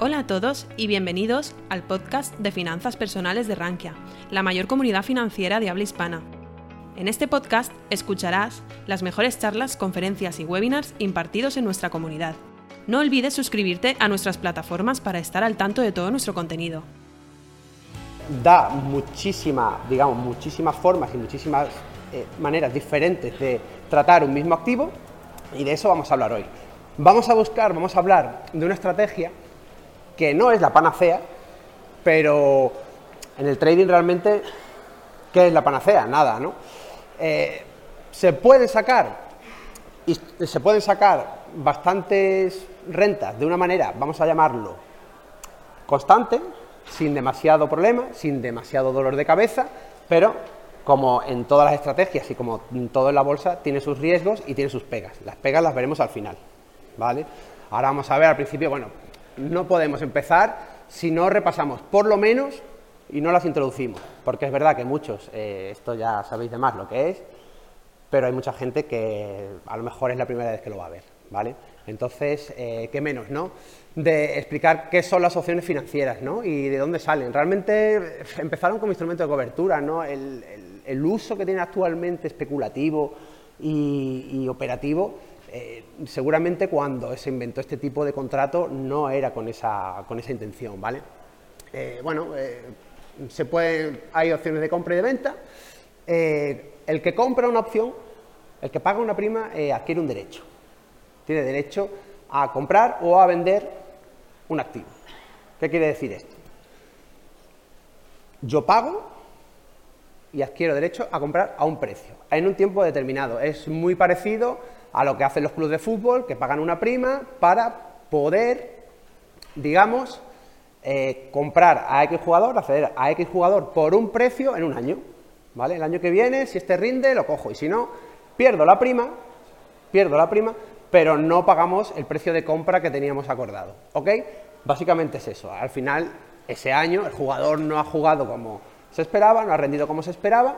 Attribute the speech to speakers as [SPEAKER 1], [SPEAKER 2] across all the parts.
[SPEAKER 1] Hola a todos y bienvenidos al podcast de Finanzas Personales de Rankia, la mayor comunidad financiera de habla hispana. En este podcast escucharás las mejores charlas, conferencias y webinars impartidos en nuestra comunidad. No olvides suscribirte a nuestras plataformas para estar al tanto de todo nuestro contenido.
[SPEAKER 2] Da muchísima, digamos, muchísimas formas y muchísimas eh, maneras diferentes de tratar un mismo activo y de eso vamos a hablar hoy. Vamos a buscar, vamos a hablar de una estrategia que no es la panacea, pero en el trading realmente, ¿qué es la panacea? Nada, ¿no? Eh, se pueden sacar y se pueden sacar bastantes rentas de una manera, vamos a llamarlo, constante, sin demasiado problema, sin demasiado dolor de cabeza, pero como en todas las estrategias y como en todo en la bolsa, tiene sus riesgos y tiene sus pegas. Las pegas las veremos al final, ¿vale? Ahora vamos a ver al principio, bueno, no podemos empezar si no repasamos por lo menos y no las introducimos, porque es verdad que muchos, eh, esto ya sabéis de más lo que es, pero hay mucha gente que a lo mejor es la primera vez que lo va a ver, ¿vale? Entonces, eh, ¿qué menos, no? De explicar qué son las opciones financieras, ¿no? Y de dónde salen. Realmente empezaron como instrumento de cobertura, ¿no? El, uso que tiene actualmente especulativo y operativo eh, seguramente cuando se inventó este tipo de contrato no era con esa, con esa intención, ¿vale? Eh, bueno, eh, se puede, hay opciones de compra y de venta. el que compra una opción, el que paga una prima, adquiere un derecho. Tiene derecho a comprar o a vender un activo. ¿Qué quiere decir esto? Yo pago y adquiero derecho a comprar a un precio, en un tiempo determinado. Es muy parecido a lo que hacen los clubes de fútbol, que pagan una prima para poder, digamos, eh, comprar a X jugador, acceder a X jugador por un precio en un año. ¿Vale? El año que viene, si este rinde, lo cojo. Y si no, pierdo la prima, pierdo la prima, pero no pagamos el precio de compra que teníamos acordado. ¿Ok? Básicamente es eso. Al final, ese año, el jugador no ha jugado como se esperaba, no ha rendido como se esperaba,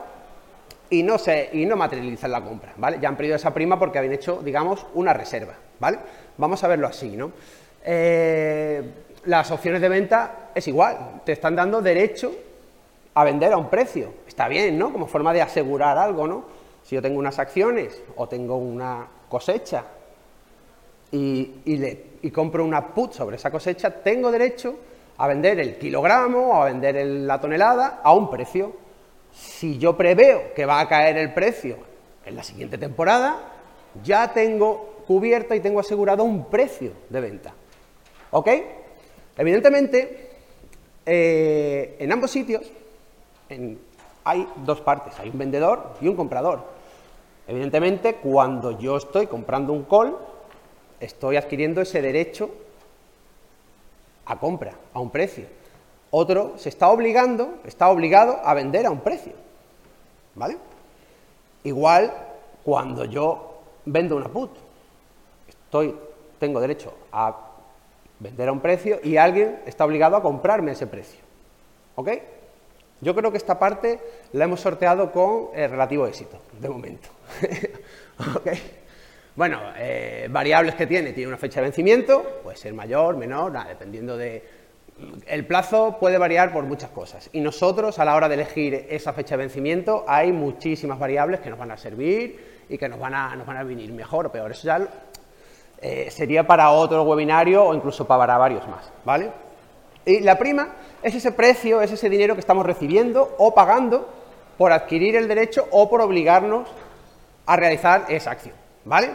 [SPEAKER 2] y no, se, y no materializan la compra, ¿vale? Ya han perdido esa prima porque habían hecho, digamos, una reserva, ¿vale? Vamos a verlo así, ¿no? Eh, las opciones de venta es igual, te están dando derecho a vender a un precio. Está bien, ¿no? Como forma de asegurar algo, ¿no? Si yo tengo unas acciones o tengo una cosecha y, y compro una put sobre esa cosecha, tengo derecho a vender el kilogramo o a vender la tonelada a un precio si yo preveo que va a caer el precio en la siguiente temporada, ya tengo cubierto y tengo asegurado un precio de venta. ¿Ok? Evidentemente, eh, en ambos sitios hay dos partes, hay un vendedor y un comprador. Evidentemente, cuando yo estoy comprando un call, estoy adquiriendo ese derecho a compra, a un precio otro se está obligando, está obligado a vender a un precio. ¿Vale? Igual cuando yo vendo una put, estoy, tengo derecho a vender a un precio y alguien está obligado a comprarme ese precio. ¿Ok? Yo creo que esta parte la hemos sorteado con eh, relativo éxito, de momento. ¿Ok? Bueno, eh, variables que tiene, tiene una fecha de vencimiento, puede ser mayor, menor, dependiendo de, el plazo puede variar por muchas cosas y nosotros a la hora de elegir esa fecha de vencimiento hay muchísimas variables que nos van a servir y que nos van a, nos van a venir mejor o peor. Eso ya eh, sería para otro webinario o incluso para varios más, ¿vale? Y la prima es ese precio, es ese dinero que estamos recibiendo o pagando por adquirir el derecho o por obligarnos a realizar esa acción, ¿vale?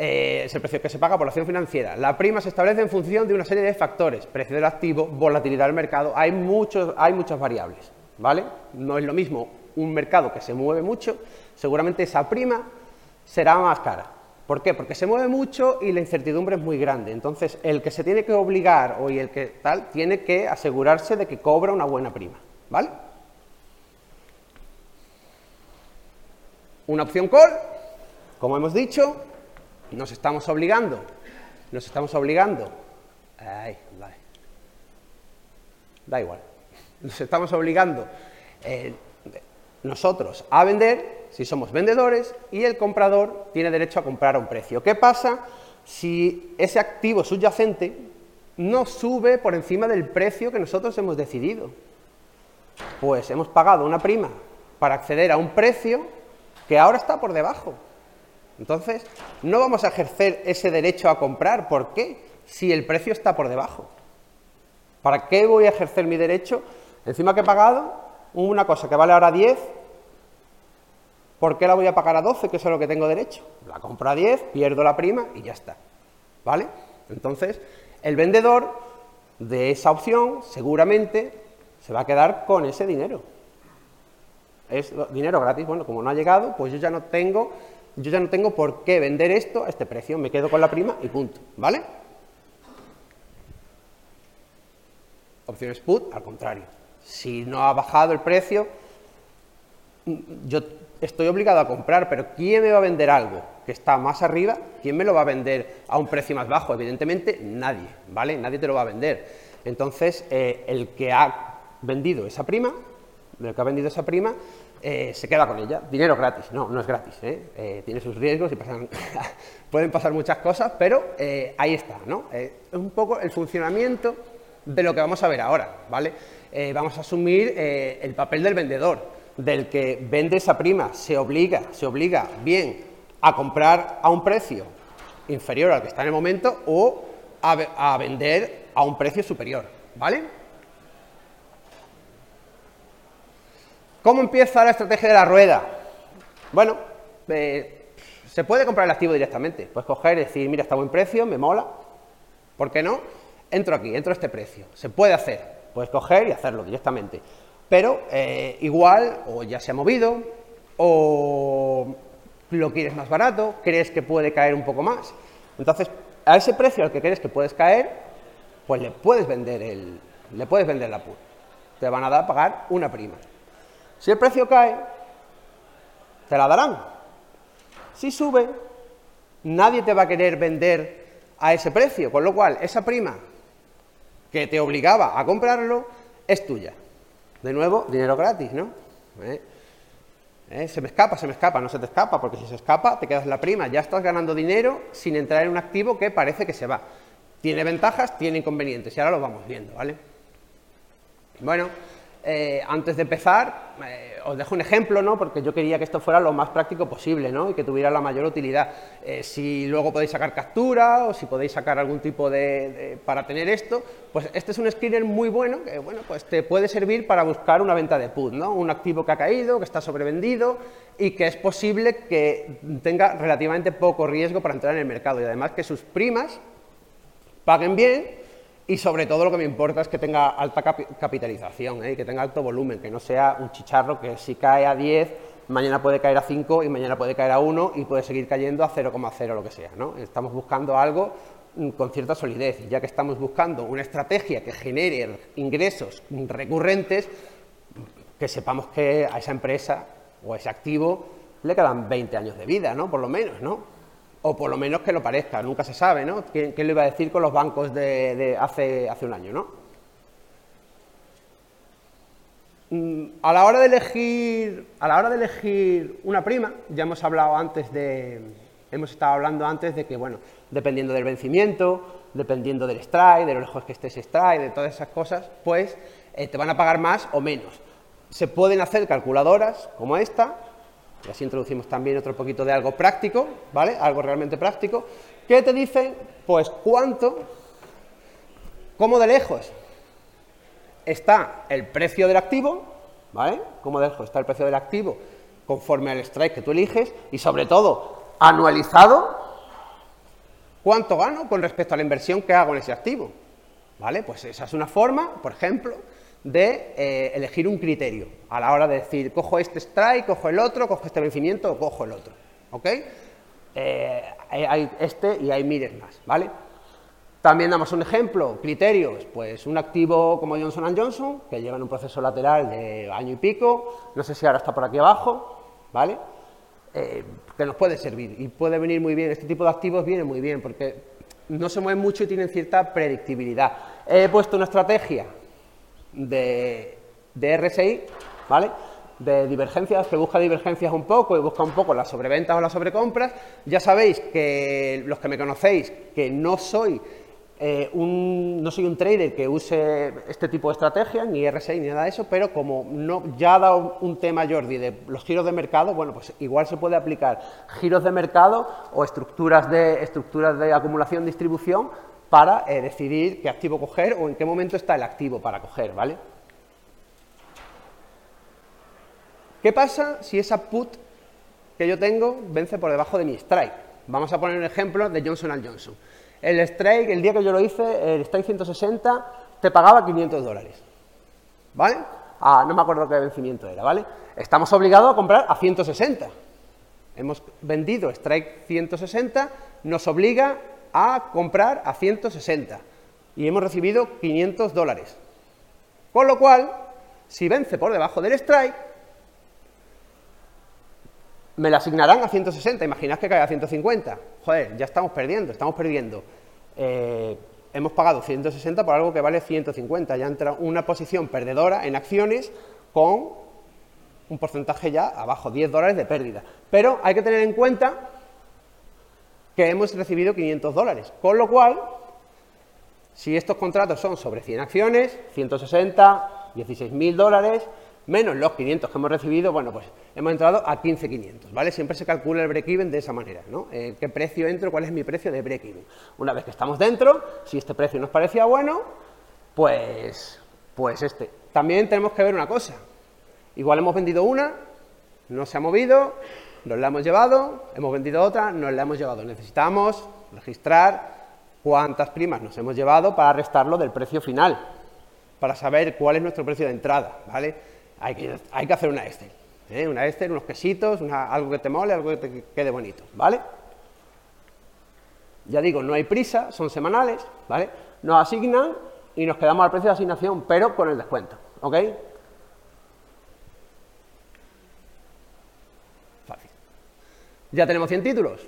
[SPEAKER 2] Eh, es el precio que se paga por la acción financiera. La prima se establece en función de una serie de factores, precio del activo, volatilidad del mercado, hay, muchos, hay muchas variables, ¿vale? No es lo mismo un mercado que se mueve mucho, seguramente esa prima será más cara. ¿Por qué? Porque se mueve mucho y la incertidumbre es muy grande. Entonces, el que se tiene que obligar o el que tal, tiene que asegurarse de que cobra una buena prima, ¿vale? Una opción call, como hemos dicho, nos estamos obligando, nos estamos obligando, da igual, nos estamos obligando eh, nosotros a vender si somos vendedores y el comprador tiene derecho a comprar a un precio. ¿Qué pasa si ese activo subyacente no sube por encima del precio que nosotros hemos decidido. Pues hemos pagado una prima para acceder a un precio que ahora está por debajo. Entonces, no vamos a ejercer ese derecho a comprar. ¿Por qué? Si el precio está por debajo. ¿Para qué voy a ejercer mi derecho? Encima que he pagado una cosa que vale ahora 10, ¿por qué la voy a pagar a 12, que es lo que tengo derecho? La compro a 10, pierdo la prima y ya está. ¿Vale? Entonces, el vendedor de esa opción seguramente se va a quedar con ese dinero. Es dinero gratis. Bueno, como no ha llegado, pues yo ya no tengo, yo ya no tengo por qué vender esto a este precio. Me quedo con la prima y punto. ¿Vale? Opciones put, al contrario. Si no ha bajado el precio, yo estoy obligado a comprar, pero ¿quién me va a vender algo que está más arriba? ¿Quién me lo va a vender a un precio más bajo? Evidentemente nadie, ¿vale? Nadie te lo va a vender. Entonces, eh, el que ha vendido esa prima, el que ha vendido esa prima, eh, se queda con ella. Dinero gratis, no, no es gratis, ¿eh? tiene sus riesgos y pueden pasar muchas cosas, pero ahí está, ¿no? es un poco el funcionamiento de lo que vamos a ver ahora, ¿vale? vamos a asumir el papel del vendedor del que vende esa prima se obliga, se obliga bien a comprar a un precio inferior al que está en el momento o a, vender a un precio superior, ¿vale? ¿Cómo empieza la estrategia de la rueda? Bueno, eh, se puede comprar el activo directamente. Puedes coger y decir, mira, está buen precio, me mola. ¿Por qué no? Entro aquí, entro a este precio. Se puede hacer. Puedes coger y hacerlo directamente pero eh, igual o ya se ha movido o lo quieres más barato, crees que puede caer un poco más. Entonces, a ese precio al que crees que puedes caer, pues le puedes vender el, le puedes vender la put. Te van a dar a pagar una prima. Si el precio cae, te la darán. Si sube, nadie te va a querer vender a ese precio, con lo cual esa prima que te obligaba a comprarlo es tuya. De nuevo, dinero gratis, ¿no? ¿Eh? ¿Eh? Se me escapa, se me escapa, no se te escapa, porque si se escapa te quedas la prima, ya estás ganando dinero sin entrar en un activo que parece que se va. Tiene ventajas, tiene inconvenientes, y ahora lo vamos viendo, ¿vale? Bueno, eh, antes de empezar, eh, os dejo un ejemplo, ¿no? porque yo quería que esto fuera lo más práctico posible ¿no? y que tuviera la mayor utilidad. Eh, si luego podéis sacar captura o si podéis sacar algún tipo de, para tener esto, pues este es un screener muy bueno que bueno, pues te puede servir para buscar una venta de put, ¿no? un activo que ha caído, que está sobrevendido y que es posible que tenga relativamente poco riesgo para entrar en el mercado y además que sus primas paguen bien y sobre todo lo que me importa es que tenga alta capitalización, ¿eh? que tenga alto volumen, que no sea un chicharro que si cae a 10, mañana puede caer a 5 y mañana puede caer a 1 y puede seguir cayendo a 0,0 lo que sea. ¿no? Estamos buscando algo mm, con cierta solidez, y ya que estamos buscando una estrategia que genere ingresos recurrentes, que sepamos que a esa empresa o a ese activo le quedan 20 años de vida, ¿no? por lo menos, ¿no? O por lo menos que lo parezca, nunca se sabe, ¿no? ¿Qué, le iba a decir con los bancos de, hace, hace un año, ¿no? Mm, a la hora de elegir, a la hora de elegir una prima, ya hemos hablado antes de, hemos estado hablando antes de que, bueno, dependiendo del vencimiento, dependiendo del strike, de lo lejos que estés strike, de todas esas cosas, pues eh, te van a pagar más o menos. Se pueden hacer calculadoras como esta, y así introducimos también otro poquito de algo práctico, ¿vale? Algo realmente práctico, que te dice, pues, cuánto, cómo de lejos está el precio del activo, ¿vale? Cómo de lejos está el precio del activo conforme al strike que tú eliges y, sobre todo, anualizado, cuánto gano con respecto a la inversión que hago en ese activo, ¿vale? Pues esa es una forma, por ejemplo, de eh, elegir un criterio a la hora de decir, cojo este strike, cojo el otro, cojo este vencimiento o cojo el otro. ¿Ok? Eh, hay este y hay miles más, ¿vale? También damos un ejemplo, criterios, pues un activo como Johnson Johnson, que lleva en un proceso lateral de año y pico, no sé si ahora está por aquí abajo, ¿vale? Eh, que nos puede servir y puede venir muy bien, este tipo de activos viene muy bien porque no se mueven mucho y tienen cierta predictibilidad. He puesto una estrategia de, RSI, ¿vale? de divergencias, que busca divergencias un poco y busca un poco las sobreventas o las sobrecompras. Ya sabéis que los que me conocéis, que no soy eh, no soy un trader que use este tipo de estrategias, ni RSI ni nada de eso, pero como no, ya ha dado un tema Jordi de los giros de mercado, bueno, pues igual se puede aplicar giros de mercado o estructuras de, estructuras de acumulación-distribución para eh, decidir qué activo coger o en qué momento está el activo para coger, ¿vale? ¿Qué pasa si esa put que yo tengo vence por debajo de mi strike? Vamos a poner un ejemplo de Johnson Johnson. El strike, el día que yo lo hice, el strike 160, te pagaba 500 dólares. ¿Vale? Ah, no me acuerdo qué vencimiento era, ¿vale? Estamos obligados a comprar a 160. Hemos vendido strike 160, nos obliga a comprar a 160 y hemos recibido 500 dólares. Con lo cual, si vence por debajo del strike, me la asignarán a 160, imaginad que cae a 150. Joder, ya estamos perdiendo, estamos perdiendo. Eh, hemos pagado 160 por algo que vale 150, ya entra una posición perdedora en acciones con un porcentaje ya abajo, 10 dólares de pérdida. Pero hay que tener en cuenta que hemos recibido 500 dólares, con lo cual, si estos contratos son sobre 100 acciones, 160, 16.000 dólares, menos los 500 que hemos recibido, bueno, pues hemos entrado a 15.500, ¿vale? Siempre se calcula el break-even de esa manera, ¿no? Eh, ¿Qué precio entro? ¿Cuál es mi precio de break-even? Una vez que estamos dentro, si este precio nos parecía bueno, pues, pues este. También tenemos que ver una cosa. Igual hemos vendido una, no se ha movido, nos la hemos llevado, hemos vendido otra, nos la hemos llevado. Necesitamos registrar cuántas primas nos hemos llevado para restarlo del precio final, para saber cuál es nuestro precio de entrada, ¿vale? hay que, hay que hacer una Excel. ¿eh? Una Excel, unos quesitos, algo que te mole, algo que te quede bonito, ¿vale? Ya digo, no hay prisa, son semanales, ¿vale? Nos asignan y nos quedamos al precio de asignación, pero con el descuento, ¿ok? Ya tenemos 100 títulos.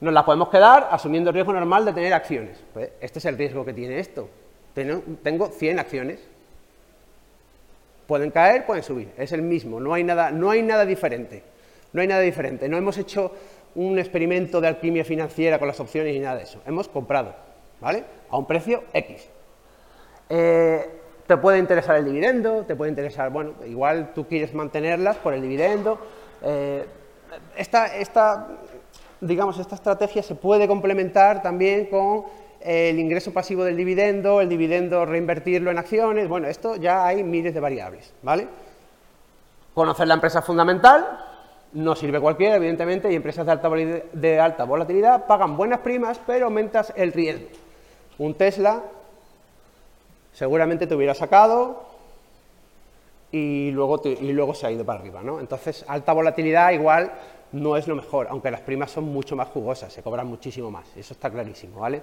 [SPEAKER 2] Nos las podemos quedar asumiendo el riesgo normal de tener acciones. Pues este es el riesgo que tiene esto. Tengo 100 acciones, Pueden caer, pueden subir, es el mismo, no hay nada, no hay nada diferente. No hay nada diferente, no hemos hecho un experimento de alquimia financiera con las opciones ni nada de eso. Hemos comprado, ¿vale? A un precio X. Eh, te puede interesar el dividendo, te puede interesar, bueno, igual tú quieres mantenerlas por el dividendo. Eh, esta, esta, digamos, esta estrategia se puede complementar también con el ingreso pasivo del dividendo, el dividendo reinvertirlo en acciones, bueno, esto ya hay miles de variables, ¿vale? Conocer la empresa fundamental, no sirve cualquiera, evidentemente, y empresas de alta, de alta volatilidad pagan buenas primas, pero aumentas el riesgo. Un Tesla seguramente te hubiera sacado y luego, y luego se ha ido para arriba, ¿no? Entonces, alta volatilidad igual no es lo mejor, aunque las primas son mucho más jugosas, se cobran muchísimo más, eso está clarísimo, ¿vale?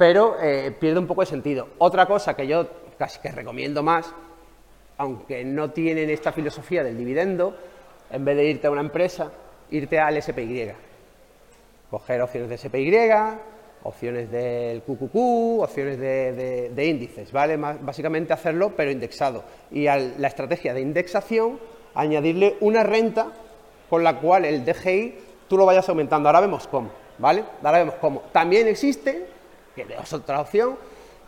[SPEAKER 2] pero eh, pierde un poco de sentido. Otra cosa que yo casi que recomiendo más, aunque no tienen esta filosofía del dividendo, en vez de irte a una empresa, irte al SPY. Coger opciones de SPY, opciones del QQQ, opciones de, índices, ¿vale? básicamente hacerlo, pero indexado. Y a la estrategia de indexación, añadirle una renta con la cual el DGI tú lo vayas aumentando. Ahora vemos cómo, ¿vale? Ahora vemos cómo. También existe que es otra opción,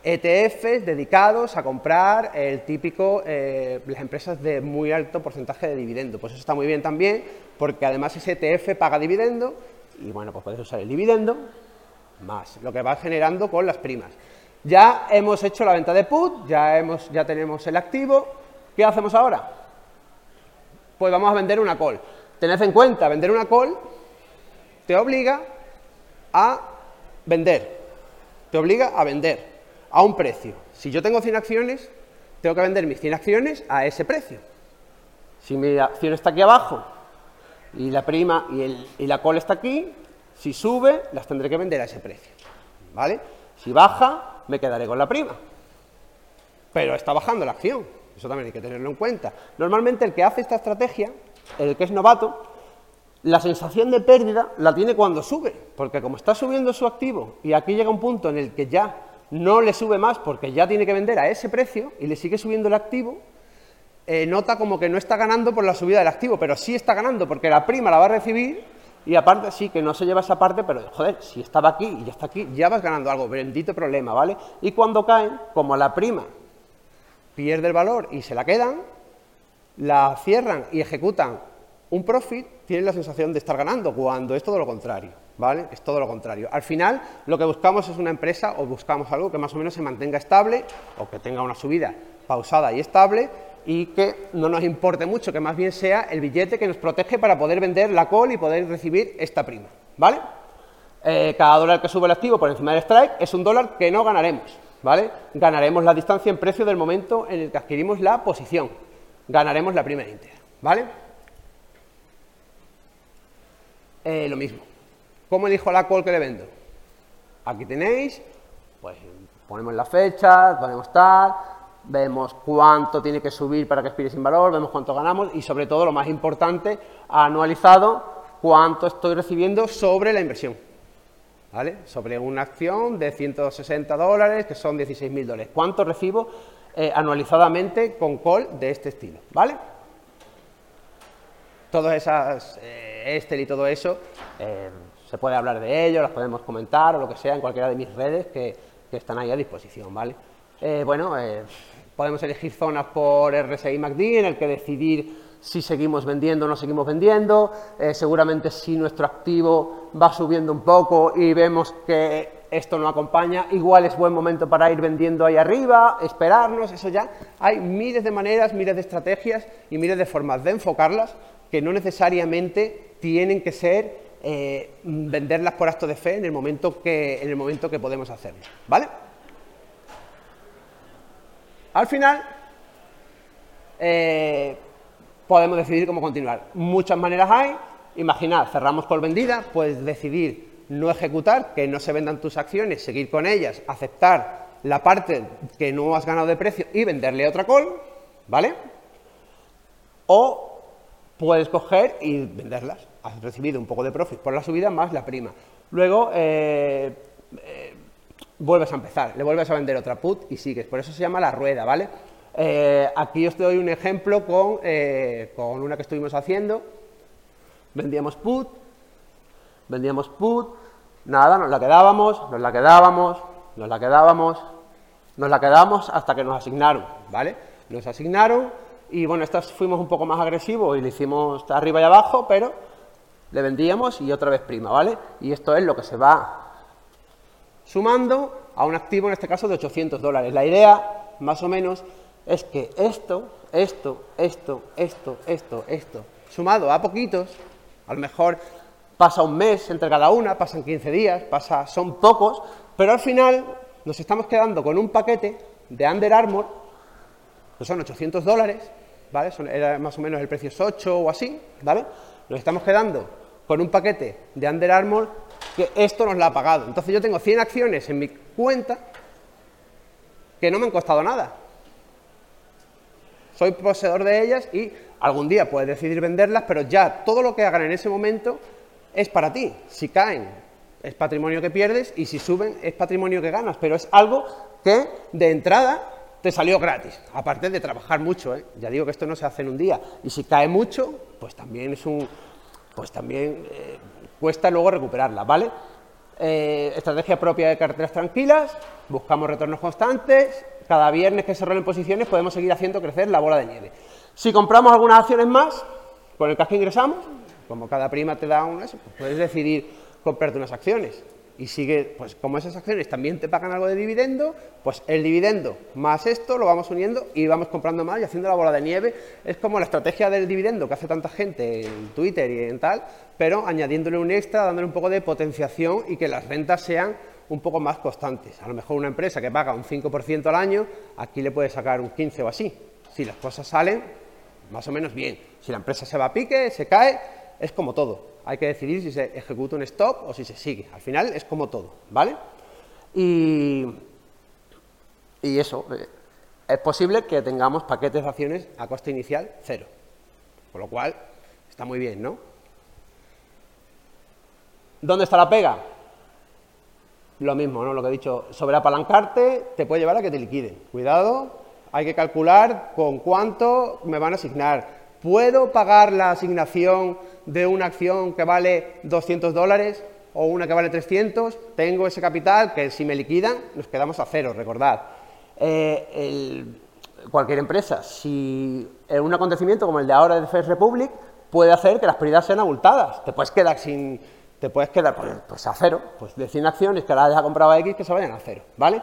[SPEAKER 2] ETFs dedicados a comprar el típico, eh, las empresas de muy alto porcentaje de dividendo. Pues eso está muy bien también, porque además ese ETF paga dividendo, y bueno, pues puedes usar el dividendo más lo que va generando con las primas. Ya hemos hecho la venta de put, ya, hemos, ya tenemos el activo, ¿qué hacemos ahora? Pues vamos a vender una call. Tened en cuenta, vender una call te obliga a vender te obliga a vender a un precio. Si yo tengo 100 acciones, tengo que vender mis 100 acciones a ese precio. Si mi acción está aquí abajo y la prima y, la call está aquí, si sube, las tendré que vender a ese precio. ¿Vale? Si baja, me quedaré con la prima. Pero está bajando la acción. Eso también hay que tenerlo en cuenta. Normalmente el que hace esta estrategia, el que es novato, la sensación de pérdida la tiene cuando sube, porque como está subiendo su activo y aquí llega un punto en el que ya no le sube más porque ya tiene que vender a ese precio y le sigue subiendo el activo, eh, nota como que no está ganando por la subida del activo, pero sí está ganando porque la prima la va a recibir Y aparte, sí, que no se lleva esa parte, pero joder, si estaba aquí y ya está aquí, ya vas ganando algo, bendito problema, ¿vale? Y cuando caen, como la prima pierde el valor y se la quedan, la cierran y ejecutan un profit, tienen la sensación de estar ganando, cuando es todo lo contrario, ¿vale? Es todo lo contrario. Al final, lo que buscamos es una empresa o buscamos algo que más o menos se mantenga estable o que tenga una subida pausada y estable y que no nos importe mucho, que más bien sea el billete que nos protege para poder vender la call y poder recibir esta prima, ¿vale? Eh, cada dólar que sube el activo por encima del strike es un dólar que no ganaremos, ¿vale? Ganaremos la distancia en precio del momento en el que adquirimos la posición, ganaremos la prima íntegra, ¿vale? Eh, lo mismo. ¿Cómo elijo la call que le vendo? Aquí tenéis, pues ponemos la fecha, ponemos tal, vemos cuánto tiene que subir para que expire sin valor, vemos cuánto ganamos y sobre todo lo más importante, anualizado, cuánto estoy recibiendo sobre la inversión. ¿Vale? Sobre una acción de 160 dólares, que son 16.000 dólares. ¿Cuánto recibo eh, anualizadamente con call de este estilo? ¿Vale? Todas esas, eh, Excel y todo eso, eh, se puede hablar de ello, las podemos comentar o lo que sea en cualquiera de mis redes que, que están ahí a disposición, ¿vale? Eh, bueno, podemos elegir zonas por RSI MACD en el que decidir si seguimos vendiendo o no seguimos vendiendo. Eh, seguramente si nuestro activo va subiendo un poco y vemos que esto no acompaña, igual es buen momento para ir vendiendo ahí arriba, esperarnos, eso ya. Hay miles de maneras, miles de estrategias y miles de formas de enfocarlas que no necesariamente tienen que ser venderlas por acto de fe en el momento que, en el momento que podemos hacerlo. ¿Vale? Al final, eh, podemos decidir cómo continuar. Muchas maneras hay. Imaginad, cerramos por vendida, puedes decidir no ejecutar, que no se vendan tus acciones, seguir con ellas, aceptar la parte que no has ganado de precio y venderle otra call, ¿vale? O puedes coger y venderlas. Has recibido un poco de profit por la subida más la prima. Luego, eh, eh, vuelves a empezar, le vuelves a vender otra put y sigues. Por eso se llama la rueda, ¿vale? Eh, aquí os doy un ejemplo con, eh, con una que estuvimos haciendo. Vendíamos put, vendíamos put, nada, nos la quedábamos, nos la quedábamos, nos la quedábamos, nos la quedamos hasta que nos asignaron, ¿vale? Nos asignaron y bueno, estas fuimos un poco más agresivos y le hicimos arriba y abajo, pero le vendíamos y otra vez prima, ¿vale? Y esto es lo que se va sumando a un activo, en este caso, de 800 dólares. La idea, más o menos, es que esto, esto, esto, esto, esto, esto, sumado a poquitos, a lo mejor pasa un mes entre cada una, pasan 15 días, pasa, son pocos, pero al final nos estamos quedando con un paquete de Under Armour, que son 800 dólares, ¿vale? era más o menos el precio es 8 o así, ¿vale? Nos estamos quedando con un paquete de Under Armour que esto nos la ha pagado. Entonces yo tengo 100 acciones en mi cuenta que no me han costado nada. Soy poseedor de ellas y algún día puedes decidir venderlas, pero ya todo lo que hagan en ese momento es para ti. Si caen, es patrimonio que pierdes y si suben, es patrimonio que ganas, pero es algo que de entrada te salió gratis, aparte de trabajar mucho, ¿eh? ya digo que esto no se hace en un día, y si cae mucho, pues también es un, pues también eh, cuesta luego recuperarla, ¿vale? Eh, estrategia propia de carteras tranquilas, buscamos retornos constantes, cada viernes que se rolen posiciones podemos seguir haciendo crecer la bola de nieve. Si compramos algunas acciones más, con el cash que ingresamos, como cada prima te da una, pues puedes decidir comprarte unas acciones y sigue, pues como esas acciones también te pagan algo de dividendo, pues el dividendo más esto lo vamos uniendo y vamos comprando más y haciendo la bola de nieve. Es como la estrategia del dividendo que hace tanta gente en Twitter y en tal, pero añadiéndole un extra, dándole un poco de potenciación y que las rentas sean un poco más constantes. A lo mejor una empresa que paga un 5% al año, aquí le puede sacar un 15 o así. Si las cosas salen más o menos bien. Si la empresa se va a pique, se cae, es como todo hay que decidir si se ejecuta un stop o si se sigue. Al final es como todo, ¿vale? Y, eso, eh, es posible que tengamos paquetes de acciones a coste inicial cero. Con lo cual, está muy bien, ¿no? ¿Dónde está la pega? Lo mismo, ¿no? Lo que he dicho, sobre apalancarte te puede llevar a que te liquiden. Cuidado, hay que calcular con cuánto me van a asignar, ¿puedo pagar la asignación de una acción que vale 200 dólares o una que vale 300? Tengo ese capital que si me liquidan nos quedamos a cero, recordad. Eh, cualquier empresa, si un acontecimiento como el de ahora de First Republic, puede hacer que las pérdidas sean abultadas. Te puedes quedar sin, te puedes quedar pues, pues a cero, pues de 100 acciones que ahora hayas comprado a X que se vayan a cero, ¿vale?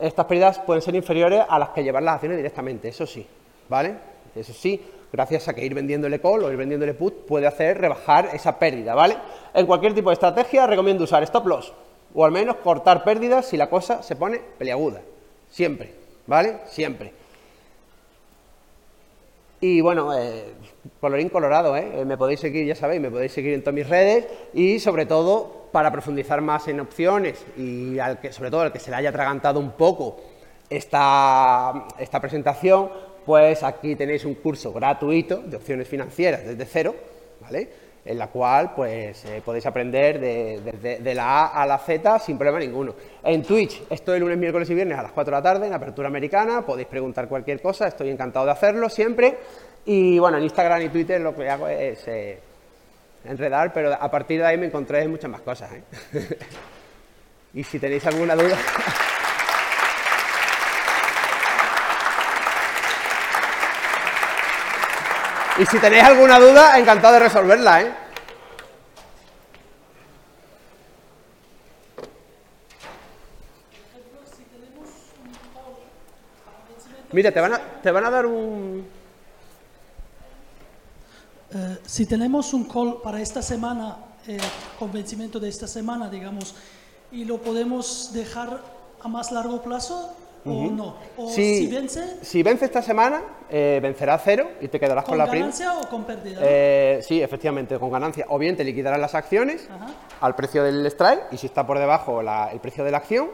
[SPEAKER 2] Estas pérdidas pueden ser inferiores a las que llevar las acciones directamente, eso sí, ¿vale? Eso sí, gracias a que ir vendiéndole call o ir vendiéndole put puede hacer rebajar esa pérdida, ¿vale? En cualquier tipo de estrategia recomiendo usar stop loss o al menos cortar pérdidas si la cosa se pone peliaguda, siempre, ¿vale? Siempre. Y bueno, eh, colorín colorado, ¿eh? ¿eh? me podéis seguir, ya sabéis, me podéis seguir en todas mis redes y sobre todo para profundizar más en opciones y al que, sobre todo al que se le haya atragantado un poco esta, esta presentación, pues aquí tenéis un curso gratuito de opciones financieras desde cero, ¿vale? en la cual pues eh, podéis aprender de, la A a la Z sin problema ninguno. En Twitch estoy lunes, miércoles y viernes a las 4 de la tarde en apertura americana, podéis preguntar cualquier cosa, estoy encantado de hacerlo siempre. Y bueno, en Instagram y Twitter lo que hago es eh, enredar, pero a partir de ahí me encontré muchas más cosas. ¿eh? y si tenéis alguna duda... Y si tenéis alguna duda, encantado de resolverla, ¿eh? Mira, te van a, te van a dar un...
[SPEAKER 3] Eh, si tenemos un call para esta semana, eh, convencimiento de esta semana, digamos, y lo podemos dejar a más largo plazo, o no? ¿O si, vence?
[SPEAKER 2] Si vence esta semana, eh, vencerá cero y te quedarás con, la
[SPEAKER 3] prima. ¿Con ganancia o con pérdida?
[SPEAKER 2] Eh, sí, efectivamente, con ganancia. O bien te liquidarán las acciones al precio del strike y si está por debajo el precio de la acción,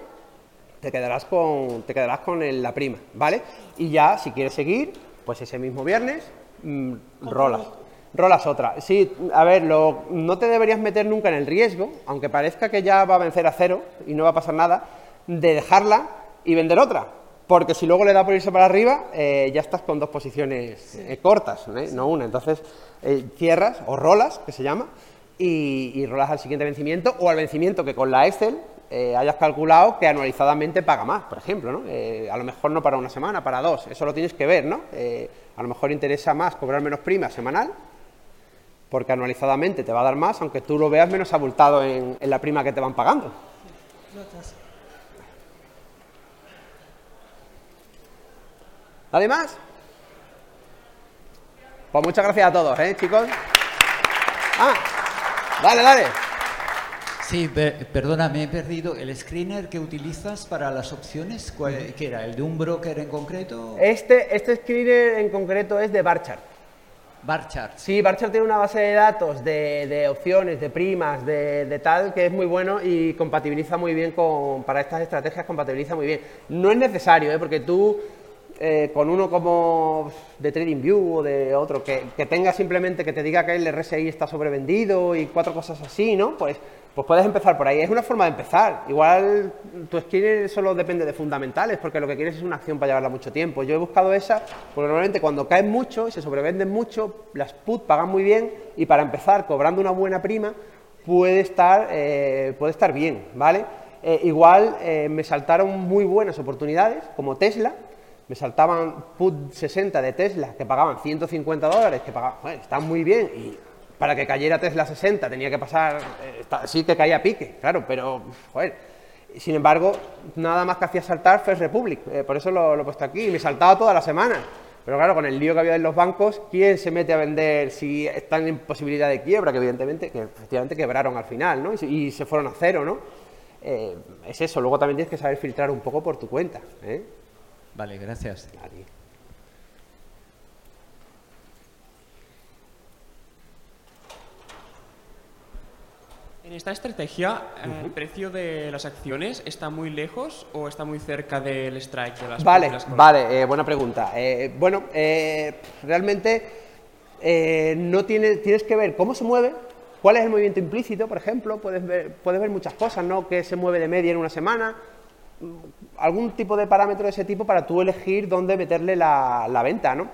[SPEAKER 2] te quedarás con, te quedarás con la prima, ¿vale? Y ya, si quieres seguir, pues ese mismo viernes, mm, rolas. Rolas otra. Sí, a ver, lo, no te deberías meter nunca en el riesgo, aunque parezca que ya va a vencer a cero y no va a pasar nada, de dejarla y vender otra. Porque si luego le da por irse para arriba, eh, ya estás con dos posiciones eh, cortas, ¿eh? no una. Entonces cierras o rolas, que se llama, y, rolas al siguiente vencimiento o al vencimiento que con la Excel hayas calculado que anualizadamente paga más, por ejemplo. ¿no? a lo mejor no para una semana, para dos. Eso lo tienes que ver. ¿no? a lo mejor interesa más cobrar menos prima semanal porque anualizadamente te va a dar más, aunque tú lo veas menos abultado en, en la prima que te van pagando. Además, pues muchas gracias a todos, ¿eh, chicos? Ah, dale, dale.
[SPEAKER 4] Sí, perdona, me he perdido. ¿El screener que utilizas para las opciones, cuál, qué era? ¿El de un broker en concreto?
[SPEAKER 2] Este, este screener en concreto es de Barchart.
[SPEAKER 4] Barchart.
[SPEAKER 2] Sí, Barchart tiene una base de datos de, opciones, de primas, de, de, tal, que es muy bueno y compatibiliza muy bien con, para estas estrategias, compatibiliza muy bien. No es necesario, ¿eh? porque tú eh, con uno como de TradingView o de otro, que, tenga simplemente que te diga que el RSI está sobrevendido y cuatro cosas así, ¿no? Pues, pues puedes empezar por ahí. Es una forma de empezar. Igual tu screener solo depende de fundamentales, porque lo que quieres es una acción para llevarla mucho tiempo. Yo he buscado esa, porque normalmente cuando caen mucho y se sobrevenden mucho, las put pagan muy bien y para empezar cobrando una buena prima puede estar, eh, puede estar bien, ¿vale? Eh, igual me saltaron muy buenas oportunidades, como Tesla, me saltaban put 60 de Tesla que pagaban 150 dólares, que pagaban, bueno, están muy bien, y para que cayera Tesla 60 tenía que pasar, eh, sí que caía pique, claro, pero, joder, sin embargo, nada más que hacía saltar First Republic, eh, por eso lo, he puesto aquí, y me saltaba toda la semana. Pero claro, con el lío que había en los bancos, ¿quién se mete a vender si están en posibilidad de quiebra? Que evidentemente, que efectivamente quebraron al final, ¿no? Y, se fueron a cero, ¿no? Eh, es eso, luego también tienes que saber filtrar un poco por tu cuenta, ¿eh?
[SPEAKER 4] Vale, gracias.
[SPEAKER 5] En esta estrategia, eh, ¿el precio de las acciones está muy lejos o está muy cerca del strike de las
[SPEAKER 2] Vale, vale, eh, buena pregunta. Eh, bueno, realmente no tiene, tienes que ver cómo se mueve, cuál es el movimiento implícito, por ejemplo, puedes ver, puedes ver muchas cosas, ¿no? Que se mueve de media en una semana, algún tipo de parámetro de ese tipo para tú elegir dónde meterle la, venta, ¿no?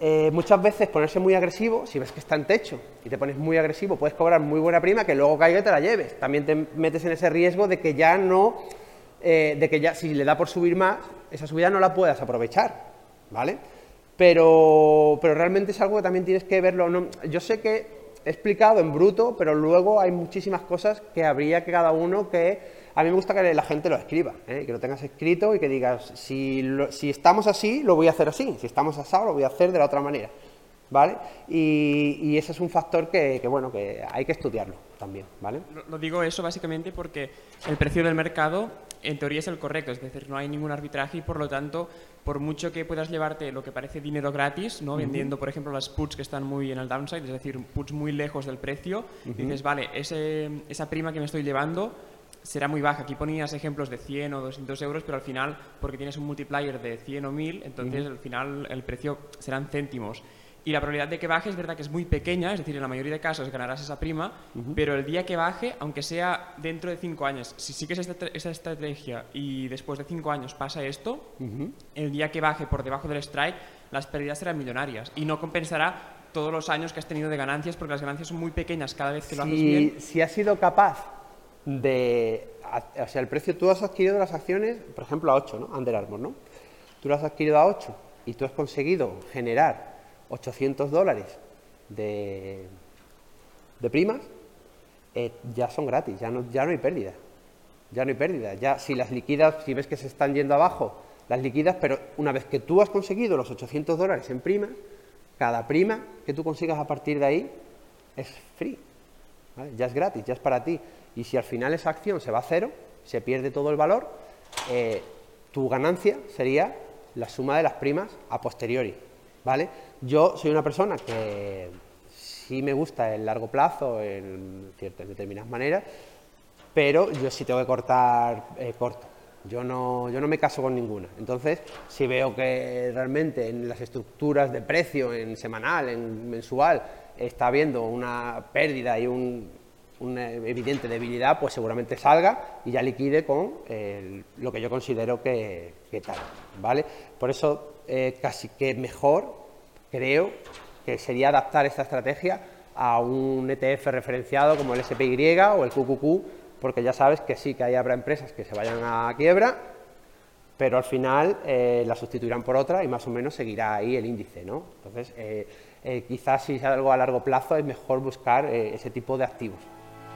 [SPEAKER 2] eh, muchas veces ponerse muy agresivo, si ves que está en techo y te pones muy agresivo, puedes cobrar muy buena prima que luego caiga y te la lleves. También te metes en ese riesgo de que ya no, eh, de que ya si le da por subir más, esa subida no la puedas aprovechar, ¿vale? Pero, pero realmente es algo que también tienes que verlo. yo sé que he explicado en bruto, pero luego hay muchísimas cosas que habría que cada uno que... A mí me gusta que la gente lo escriba, ¿eh? que lo tengas escrito y que digas, si, si estamos así, lo voy a hacer así, si estamos así, lo voy a hacer de la otra manera. ¿Vale? Y, ese es un factor que, bueno, que hay que estudiarlo también, ¿vale?
[SPEAKER 5] Lo, digo eso básicamente porque el precio del mercado en teoría es el correcto, es decir, no hay ningún arbitraje y por lo tanto, por mucho que puedas llevarte lo que parece dinero gratis, ¿no? vendiendo por ejemplo las puts que están muy en el downside, es decir, puts muy lejos del precio, dices, vale, ese, esa prima que me estoy llevando será muy baja. Aquí ponías ejemplos de 100 o 200 euros, pero al final, porque tienes un multiplier de 100 o 1000, entonces al final el precio serán céntimos. Y la probabilidad de que baje es verdad que es muy pequeña, es decir, en la mayoría de casos ganarás esa prima, pero el día que baje, aunque sea dentro de cinco años, si sigues esta, esa estrategia y después de cinco años pasa esto, el día que baje por debajo del strike, las pérdidas serán millonarias y no compensará todos los años que has tenido de ganancias porque las ganancias son muy pequeñas cada vez que lo haces bien.
[SPEAKER 2] Si has sido capaz de... O sea, el precio, tú has adquirido las acciones, por ejemplo, a 8, ¿no? Under Armour, ¿no? Tú las has adquirido a 8 y tú has conseguido generar 800 dólares de, de primas, eh, ya son gratis, ya no, ya no hay pérdida. Ya no hay pérdida. Ya si las liquidas, si ves que se están yendo abajo, las liquidas, pero una vez que tú has conseguido los 800 dólares en primas, cada prima que tú consigas a partir de ahí es free. Ya es gratis, ya es para ti. Y si al final esa acción se va a cero, se pierde todo el valor, eh, tu ganancia sería la suma de las primas a posteriori. ¿vale? Yo soy una persona que sí me gusta el largo plazo en ciertas determinadas maneras, pero yo sí tengo que cortar eh, corto. Yo no, yo no me caso con ninguna. Entonces, si veo que realmente en las estructuras de precio, en semanal, en mensual, está habiendo una pérdida y una evidente debilidad, pues seguramente salga y ya liquide con lo que yo considero que, que tal. ¿vale? Por eso eh, casi que mejor, creo, que sería adaptar esta estrategia a un ETF referenciado como el SPY o el QQQ, porque ya sabes que sí, que ahí habrá empresas que se vayan a quiebra, pero al final eh, la sustituirán por otra y más o menos seguirá ahí el índice, ¿no? Entonces, eh, quizás si es algo a largo plazo es mejor buscar ese tipo de activos.